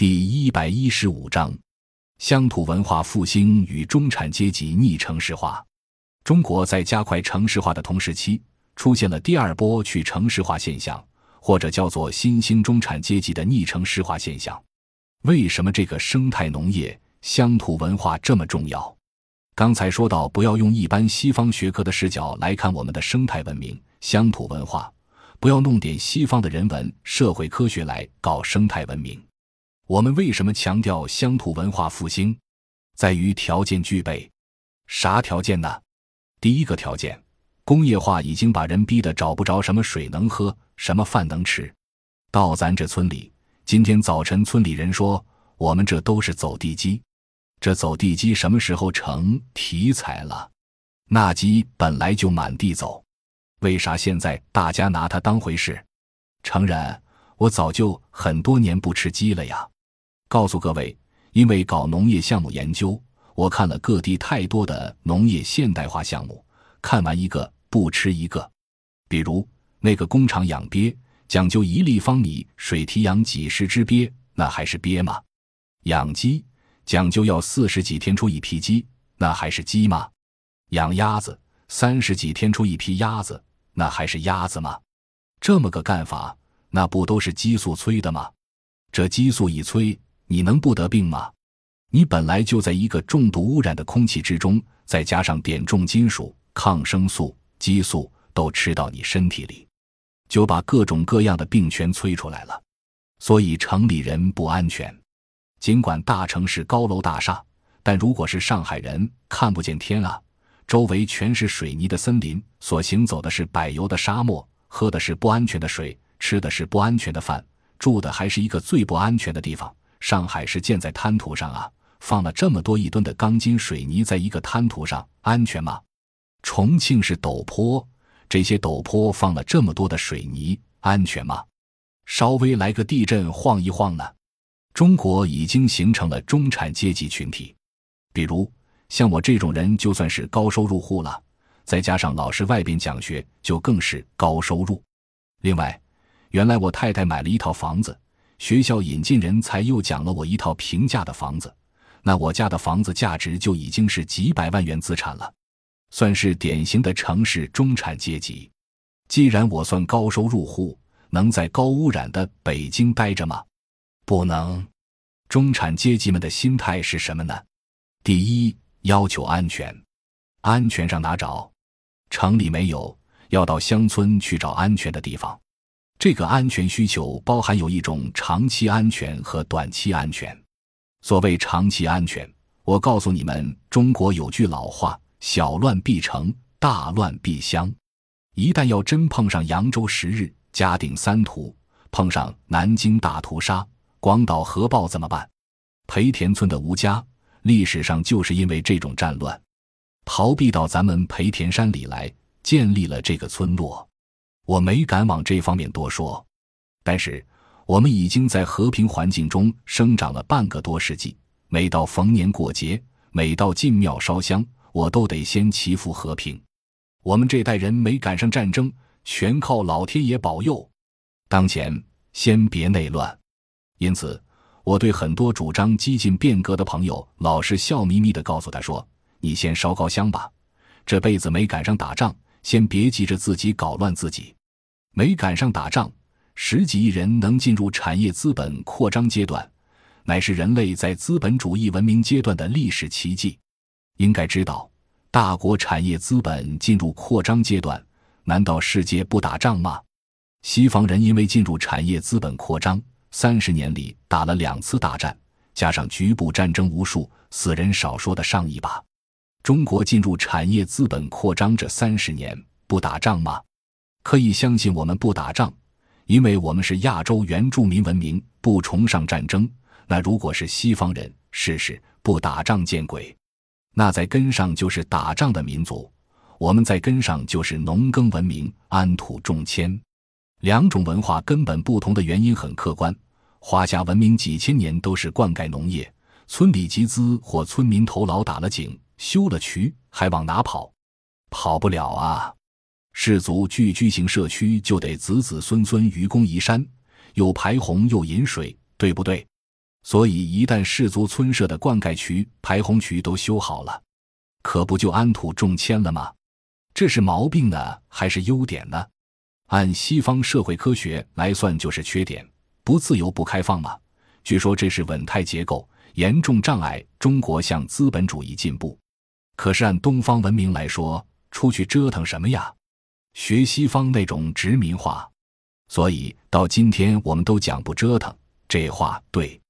第一百一十五章：乡土文化复兴与中产阶级逆城市化。中国在加快城市化的同时期，出现了第二波去城市化现象，或者叫做新兴中产阶级的逆城市化现象。为什么这个生态农业、乡土文化这么重要？刚才说到，不要用一般西方学科的视角来看我们的生态文明、乡土文化，不要弄点西方的人文、社会科学来搞生态文明。我们为什么强调乡土文化复兴？在于条件具备。啥条件呢？第一个条件，工业化已经把人逼得找不着什么水能喝，什么饭能吃。到咱这村里，今天早晨村里人说，我们这都是走地鸡。这走地鸡什么时候成题材了？那鸡本来就满地走，为啥现在大家拿它当回事？承认，我早就很多年不吃鸡了呀。告诉各位，因为搞农业项目研究，我看了各地太多的农业现代化项目，看完一个不吃一个。比如那个工厂养鳖，讲究一立方米水提养几十只鳖，那还是鳖吗？养鸡讲究要四十几天出一批鸡，那还是鸡吗？养鸭子三十几天出一批鸭子，那还是鸭子吗？这么个干法，那不都是激素催的吗？这激素一催。你能不得病吗？你本来就在一个重度污染的空气之中，再加上点重金属、抗生素、激素都吃到你身体里，就把各种各样的病全催出来了。所以城里人不安全。尽管大城市高楼大厦，但如果是上海人，看不见天啊，周围全是水泥的森林，所行走的是柏油的沙漠，喝的是不安全的水，吃的是不安全的饭，住的还是一个最不安全的地方。上海是建在滩涂上啊，放了这么多一吨的钢筋水泥在一个滩涂上，安全吗？重庆是陡坡，这些陡坡放了这么多的水泥，安全吗？稍微来个地震晃一晃呢？中国已经形成了中产阶级群体，比如像我这种人，就算是高收入户了，再加上老师外边讲学，就更是高收入。另外，原来我太太买了一套房子。学校引进人才，又讲了我一套平价的房子，那我家的房子价值就已经是几百万元资产了，算是典型的城市中产阶级。既然我算高收入户，能在高污染的北京待着吗？不能。中产阶级们的心态是什么呢？第一，要求安全，安全上哪找？城里没有，要到乡村去找安全的地方。这个安全需求包含有一种长期安全和短期安全。所谓长期安全，我告诉你们，中国有句老话：“小乱必成，大乱必相。”一旦要真碰上扬州十日、嘉定三屠，碰上南京大屠杀、广岛核爆怎么办？裴田村的吴家，历史上就是因为这种战乱，逃避到咱们裴田山里来，建立了这个村落。我没敢往这方面多说，但是我们已经在和平环境中生长了半个多世纪。每到逢年过节，每到进庙烧香，我都得先祈福和平。我们这代人没赶上战争，全靠老天爷保佑。当前先别内乱，因此我对很多主张激进变革的朋友，老是笑眯眯地告诉他说：“你先烧高香吧，这辈子没赶上打仗，先别急着自己搞乱自己。”没赶上打仗，十几亿人能进入产业资本扩张阶段，乃是人类在资本主义文明阶段的历史奇迹。应该知道，大国产业资本进入扩张阶段，难道世界不打仗吗？西方人因为进入产业资本扩张，三十年里打了两次大战，加上局部战争无数，死人少说的上亿把。中国进入产业资本扩张这三十年不打仗吗？可以相信我们不打仗，因为我们是亚洲原住民文明，不崇尚战争。那如果是西方人，试试不打仗见鬼。那在根上就是打仗的民族，我们在根上就是农耕文明，安土重迁。两种文化根本不同的原因很客观。华夏文明几千年都是灌溉农业，村里集资或村民头劳打了井、修了渠，还往哪跑？跑不了啊！氏族聚居型社区就得子子孙孙愚公移山，又排洪又引水，对不对？所以一旦氏族村社的灌溉渠、排洪渠都修好了，可不就安土重迁了吗？这是毛病呢，还是优点呢？按西方社会科学来算，就是缺点，不自由、不开放嘛。据说这是稳态结构，严重障碍中国向资本主义进步。可是按东方文明来说，出去折腾什么呀？学西方那种殖民化。所以到今天我们都讲不折腾，这话对。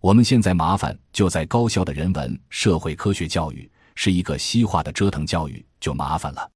我们现在麻烦就在高校的人文社会科学教育是一个西化的折腾教育，就麻烦了。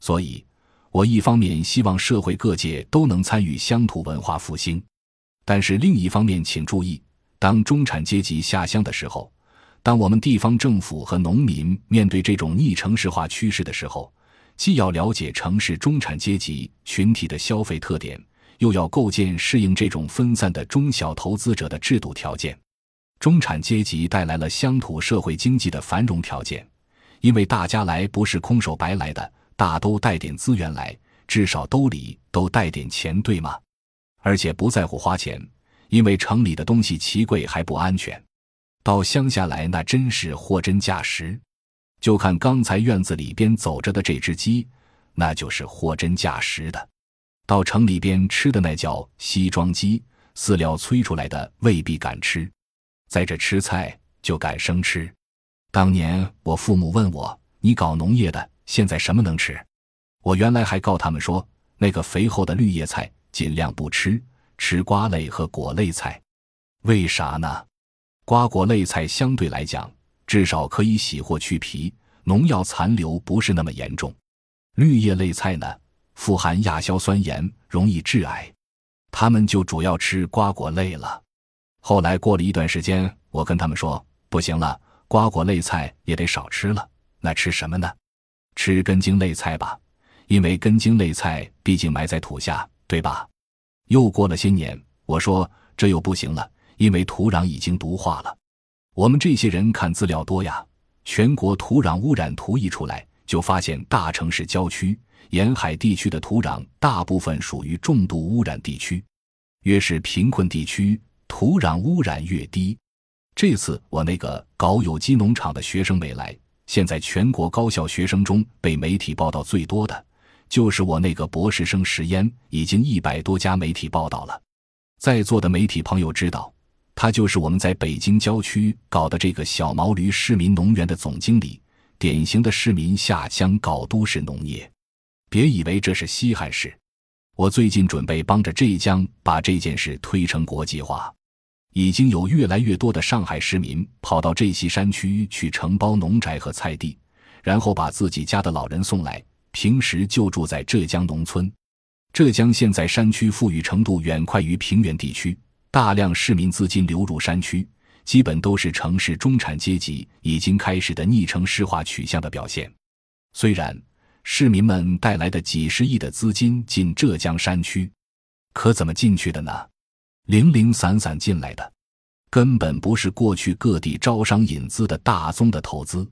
所以，我一方面希望社会各界都能参与乡土文化复兴，但是另一方面，请注意，当中产阶级下乡的时候，当我们地方政府和农民面对这种逆城市化趋势的时候，既要了解城市中产阶级群体的消费特点，又要构建适应这种分散的中小投资者的制度条件。中产阶级带来了乡土社会经济的繁荣条件，因为大家来不是空手白来的。大都带点资源来，至少兜里都带点钱，对吗？而且不在乎花钱，因为城里的东西奇贵还不安全。到乡下来，那真是货真价实。就看刚才院子里边走着的这只鸡，那就是货真价实的。到城里边吃的那叫西装鸡，饲料催出来的未必敢吃。在这吃菜就敢生吃。当年我父母问我：“你搞农业的？”现在什么能吃？我原来还告他们说，那个肥厚的绿叶菜尽量不吃，吃瓜类和果类菜。为啥呢？瓜果类菜相对来讲，至少可以洗或去皮，农药残留不是那么严重。绿叶类菜呢，富含亚硝酸盐，容易致癌。他们就主要吃瓜果类了。后来过了一段时间，我跟他们说，不行了，瓜果类菜也得少吃了。那吃什么呢？吃根茎类菜吧，因为根茎类菜毕竟埋在土下，对吧？又过了些年，我说这又不行了，因为土壤已经毒化了。我们这些人看资料多呀，全国土壤污染图一出来，就发现大城市郊区、沿海地区的土壤大部分属于重度污染地区，越是贫困地区，土壤污染越低。这次我那个搞有机农场的学生没来。现在全国高校学生中被媒体报道最多的，就是我那个博士生石烟，已经一百多家媒体报道了。在座的媒体朋友知道，他就是我们在北京郊区搞的这个小毛驴市民农园的总经理，典型的市民下乡搞都市农业。别以为这是稀罕事，我最近准备帮着浙江把这件事推成国际化。已经有越来越多的上海市民跑到这西山区去承包农宅和菜地，然后把自己家的老人送来，平时就住在浙江农村。浙江现在山区富裕程度远快于平原地区，大量市民资金流入山区，基本都是城市中产阶级已经开始的逆城市化取向的表现。虽然市民们带来的几十亿的资金进浙江山区，可怎么进去的呢？零零散散进来的，根本不是过去各地招商引资的大宗的投资。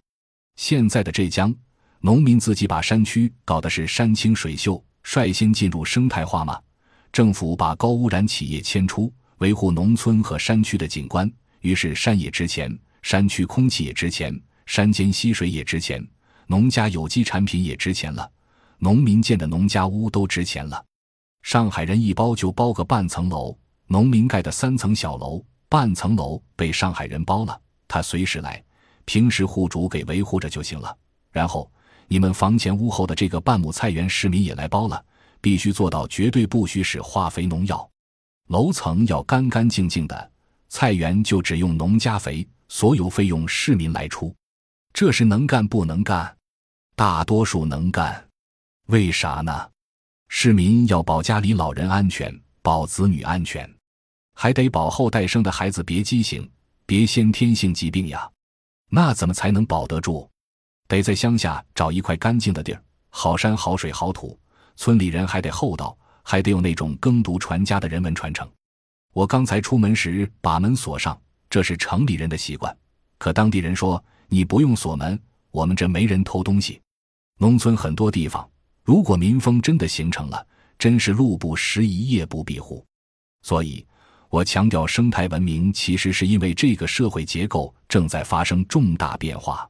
现在的浙江农民自己把山区搞的是山清水秀，率先进入生态化吗？政府把高污染企业迁出，维护农村和山区的景观，于是山也值钱，山区空气也值钱，山间溪水也值钱，农家有机产品也值钱了，农民建的农家屋都值钱了。上海人一包就包个半层楼。农民盖的三层小楼，半层楼被上海人包了，他随时来，平时户主给维护着就行了。然后你们房前屋后的这个半亩菜园，市民也来包了，必须做到绝对不许使化肥农药，楼层要干干净净的，菜园就只用农家肥，所有费用市民来出。这是能干不能干？大多数能干，为啥呢？市民要保家里老人安全，保子女安全。还得保后代生的孩子别畸形，别先天性疾病呀，那怎么才能保得住？得在乡下找一块干净的地儿，好山好水好土，村里人还得厚道，还得有那种耕读传家的人文传承。我刚才出门时把门锁上，这是城里人的习惯，可当地人说你不用锁门，我们这没人偷东西。农村很多地方，如果民风真的形成了，真是路不拾遗，夜不闭户，所以。我强调生态文明，其实是因为这个社会结构正在发生重大变化。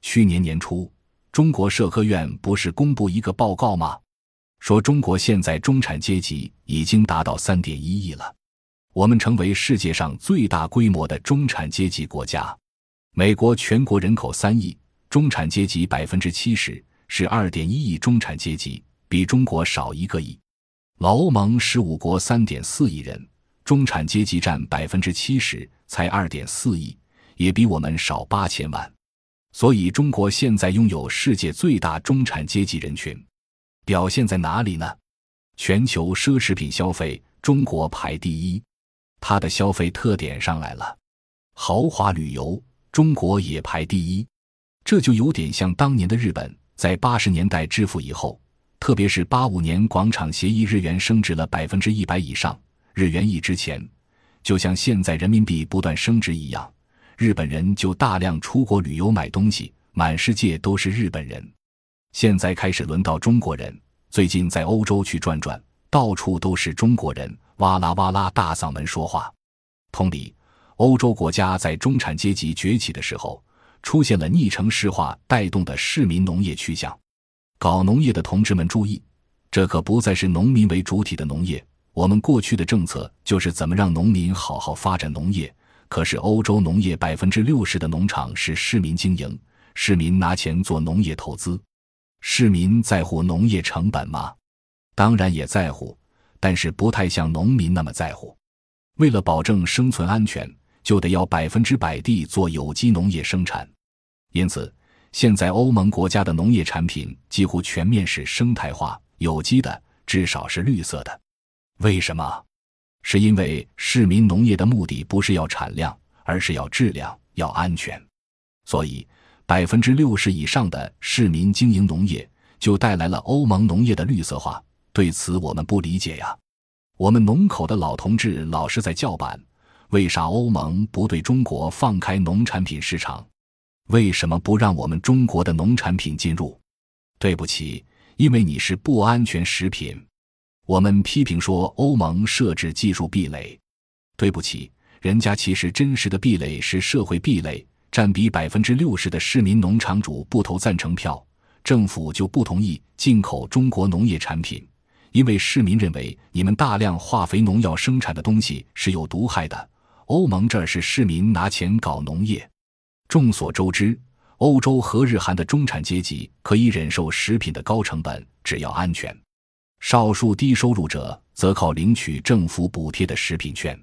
去年年初，中国社科院不是公布一个报告吗？说中国现在中产阶级已经达到三点一亿了，我们成为世界上最大规模的中产阶级国家。美国全国人口三亿，中产阶级百分之七十，是二点一亿中产阶级，比中国少一个亿。老欧盟十五国三点四亿人。中产阶级占百分之七十，才二点四亿，也比我们少八千万。所以，中国现在拥有世界最大中产阶级人群，表现在哪里呢？全球奢侈品消费，中国排第一。它的消费特点上来了，豪华旅游，中国也排第一。这就有点像当年的日本，在八十年代致富以后，特别是八五年广场协议，日元升值了百分之一百以上。日元一值钱，就像现在人民币不断升值一样，日本人就大量出国旅游买东西，满世界都是日本人。现在开始轮到中国人，最近在欧洲去转转，到处都是中国人，哇啦哇啦大嗓门说话。同理，欧洲国家在中产阶级崛起的时候，出现了逆城市化带动的市民农业趋向。搞农业的同志们注意，这可不再是农民为主体的农业。我们过去的政策就是怎么让农民好好发展农业。可是欧洲农业百分之六十的农场是市民经营，市民拿钱做农业投资。市民在乎农业成本吗？当然也在乎，但是不太像农民那么在乎。为了保证生存安全，就得要百分之百地做有机农业生产。因此，现在欧盟国家的农业产品几乎全面是生态化、有机的，至少是绿色的。为什么？是因为市民农业的目的不是要产量，而是要质量、要安全。所以，百分之六十以上的市民经营农业，就带来了欧盟农业的绿色化。对此，我们不理解呀。我们农口的老同志老是在叫板：为啥欧盟不对中国放开农产品市场？为什么不让我们中国的农产品进入？对不起，因为你是不安全食品。我们批评说欧盟设置技术壁垒，对不起，人家其实真实的壁垒是社会壁垒。占比百分之六十的市民农场主不投赞成票，政府就不同意进口中国农业产品，因为市民认为你们大量化肥农药生产的东西是有毒害的。欧盟这儿是市民拿钱搞农业。众所周知，欧洲和日韩的中产阶级可以忍受食品的高成本，只要安全。少数低收入者则靠领取政府补贴的食品券，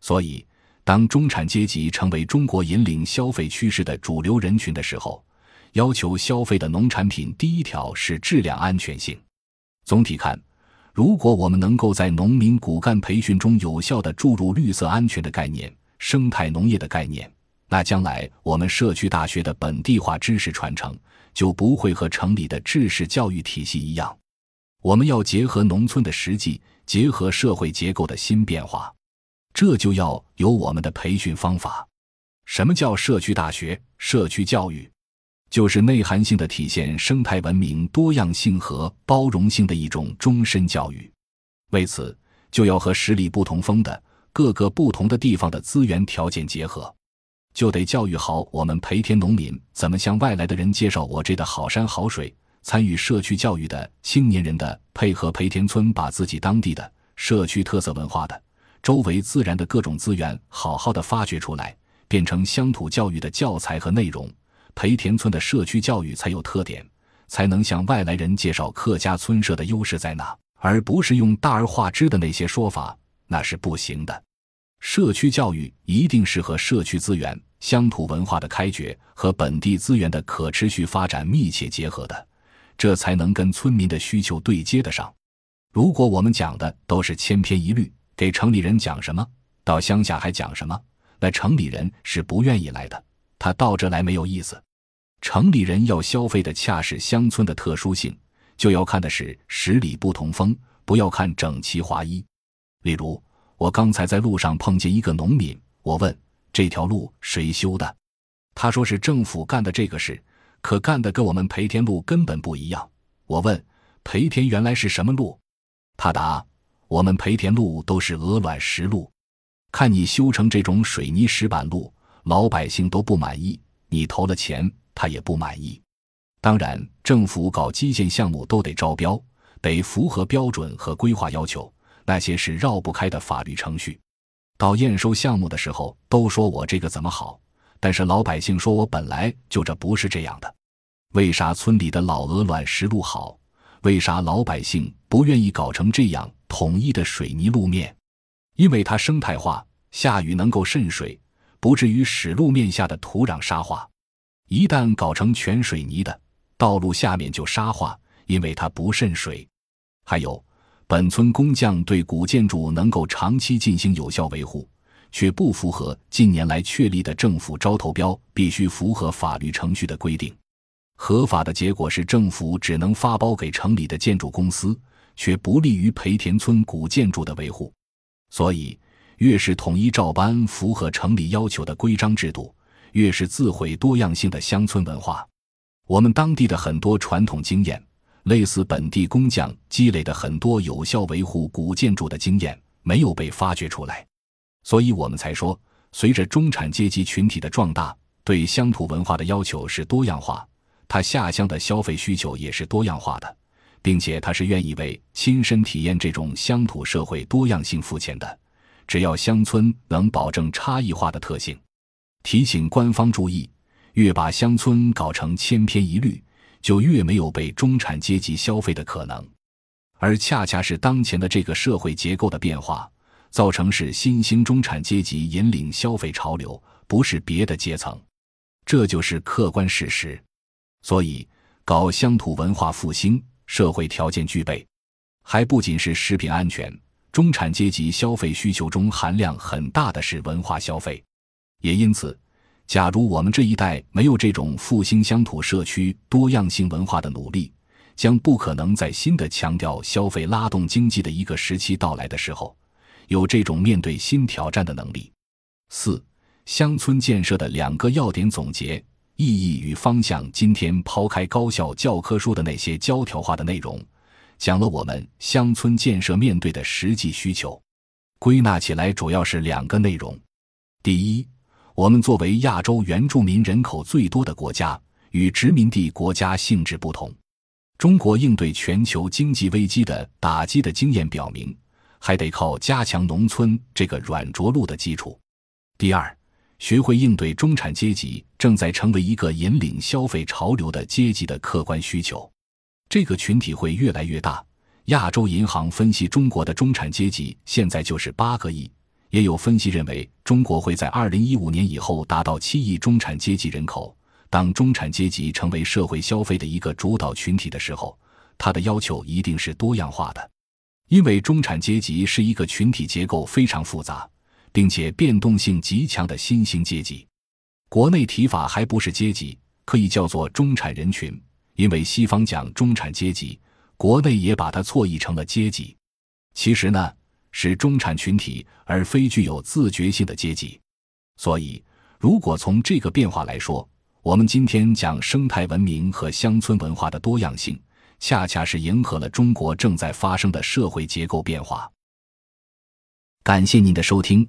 所以当中产阶级成为中国引领消费趋势的主流人群的时候，要求消费的农产品第一条是质量安全性。总体看，如果我们能够在农民骨干培训中有效地注入绿色安全的概念、生态农业的概念，那将来我们社区大学的本地化知识传承就不会和城里的制式教育体系一样。我们要结合农村的实际，结合社会结构的新变化，这就要有我们的培训方法。什么叫社区大学？社区教育，就是内涵性的体现生态文明多样性和包容性的一种终身教育。为此，就要和十里不同风的各个不同的地方的资源条件结合，就得教育好我们培田农民怎么向外来的人介绍我这的好山好水。参与社区教育的青年人的配合，培田村把自己当地的社区特色文化的周围自然的各种资源好好的发掘出来，变成乡土教育的教材和内容。培田村的社区教育才有特点，才能向外来人介绍客家村社的优势在哪，而不是用大而化之的那些说法，那是不行的。社区教育一定是和社区资源、乡土文化的开掘和本地资源的可持续发展密切结合的。这才能跟村民的需求对接得上。如果我们讲的都是千篇一律，给城里人讲什么，到乡下还讲什么，那城里人是不愿意来的。他到这来没有意思。城里人要消费的恰是乡村的特殊性，就要看的是十里不同风，不要看整齐划一。例如，我刚才在路上碰见一个农民，我问这条路谁修的，他说是政府干的这个事。可干的跟我们培田路根本不一样。我问培田原来是什么路，他答：我们培田路都是鹅卵石路。看你修成这种水泥石板路，老百姓都不满意，你投了钱，他也不满意。当然，政府搞基建项目都得招标，得符合标准和规划要求，那些是绕不开的法律程序。到验收项目的时候，都说我这个怎么好，但是老百姓说我本来就这不是这样的。为啥村里的老鹅卵石路好？为啥老百姓不愿意搞成这样统一的水泥路面？因为它生态化，下雨能够渗水，不至于使路面下的土壤沙化。一旦搞成全水泥的，道路下面就沙化，因为它不渗水。还有，本村工匠对古建筑能够长期进行有效维护，却不符合近年来确立的政府招投标必须符合法律程序的规定。合法的结果是，政府只能发包给城里的建筑公司，却不利于培田村古建筑的维护。所以，越是统一照搬符合城里要求的规章制度，越是自毁多样性的乡村文化。我们当地的很多传统经验，类似本地工匠积累的很多有效维护古建筑的经验，没有被发掘出来。所以我们才说，随着中产阶级群体的壮大，对乡土文化的要求是多样化。他下乡的消费需求也是多样化的，并且他是愿意为亲身体验这种乡土社会多样性付钱的。只要乡村能保证差异化的特性，提醒官方注意，越把乡村搞成千篇一律，就越没有被中产阶级消费的可能。而恰恰是当前的这个社会结构的变化，造成是新兴中产阶级引领消费潮流，不是别的阶层，这就是客观事实。所以，搞乡土文化复兴，社会条件具备，还不仅是食品安全。中产阶级消费需求中含量很大的是文化消费，也因此，假如我们这一代没有这种复兴乡土社区多样性文化的努力，将不可能在新的强调消费拉动经济的一个时期到来的时候，有这种面对新挑战的能力。四、乡村建设的两个要点总结。意义与方向。今天抛开高校教科书的那些教条化的内容，讲了我们乡村建设面对的实际需求。归纳起来主要是两个内容：第一，我们作为亚洲原住民人口最多的国家，与殖民地国家性质不同。中国应对全球经济危机的打击的经验表明，还得靠加强农村这个软着陆的基础。第二。学会应对中产阶级正在成为一个引领消费潮流的阶级的客观需求，这个群体会越来越大。亚洲银行分析，中国的中产阶级现在就是八个亿。也有分析认为，中国会在二零一五年以后达到七亿中产阶级人口。当中产阶级成为社会消费的一个主导群体的时候，他的要求一定是多样化的，因为中产阶级是一个群体结构非常复杂。并且变动性极强的新兴阶级，国内提法还不是阶级，可以叫做中产人群，因为西方讲中产阶级，国内也把它错译成了阶级。其实呢，是中产群体，而非具有自觉性的阶级。所以，如果从这个变化来说，我们今天讲生态文明和乡村文化的多样性，恰恰是迎合了中国正在发生的社会结构变化。感谢您的收听。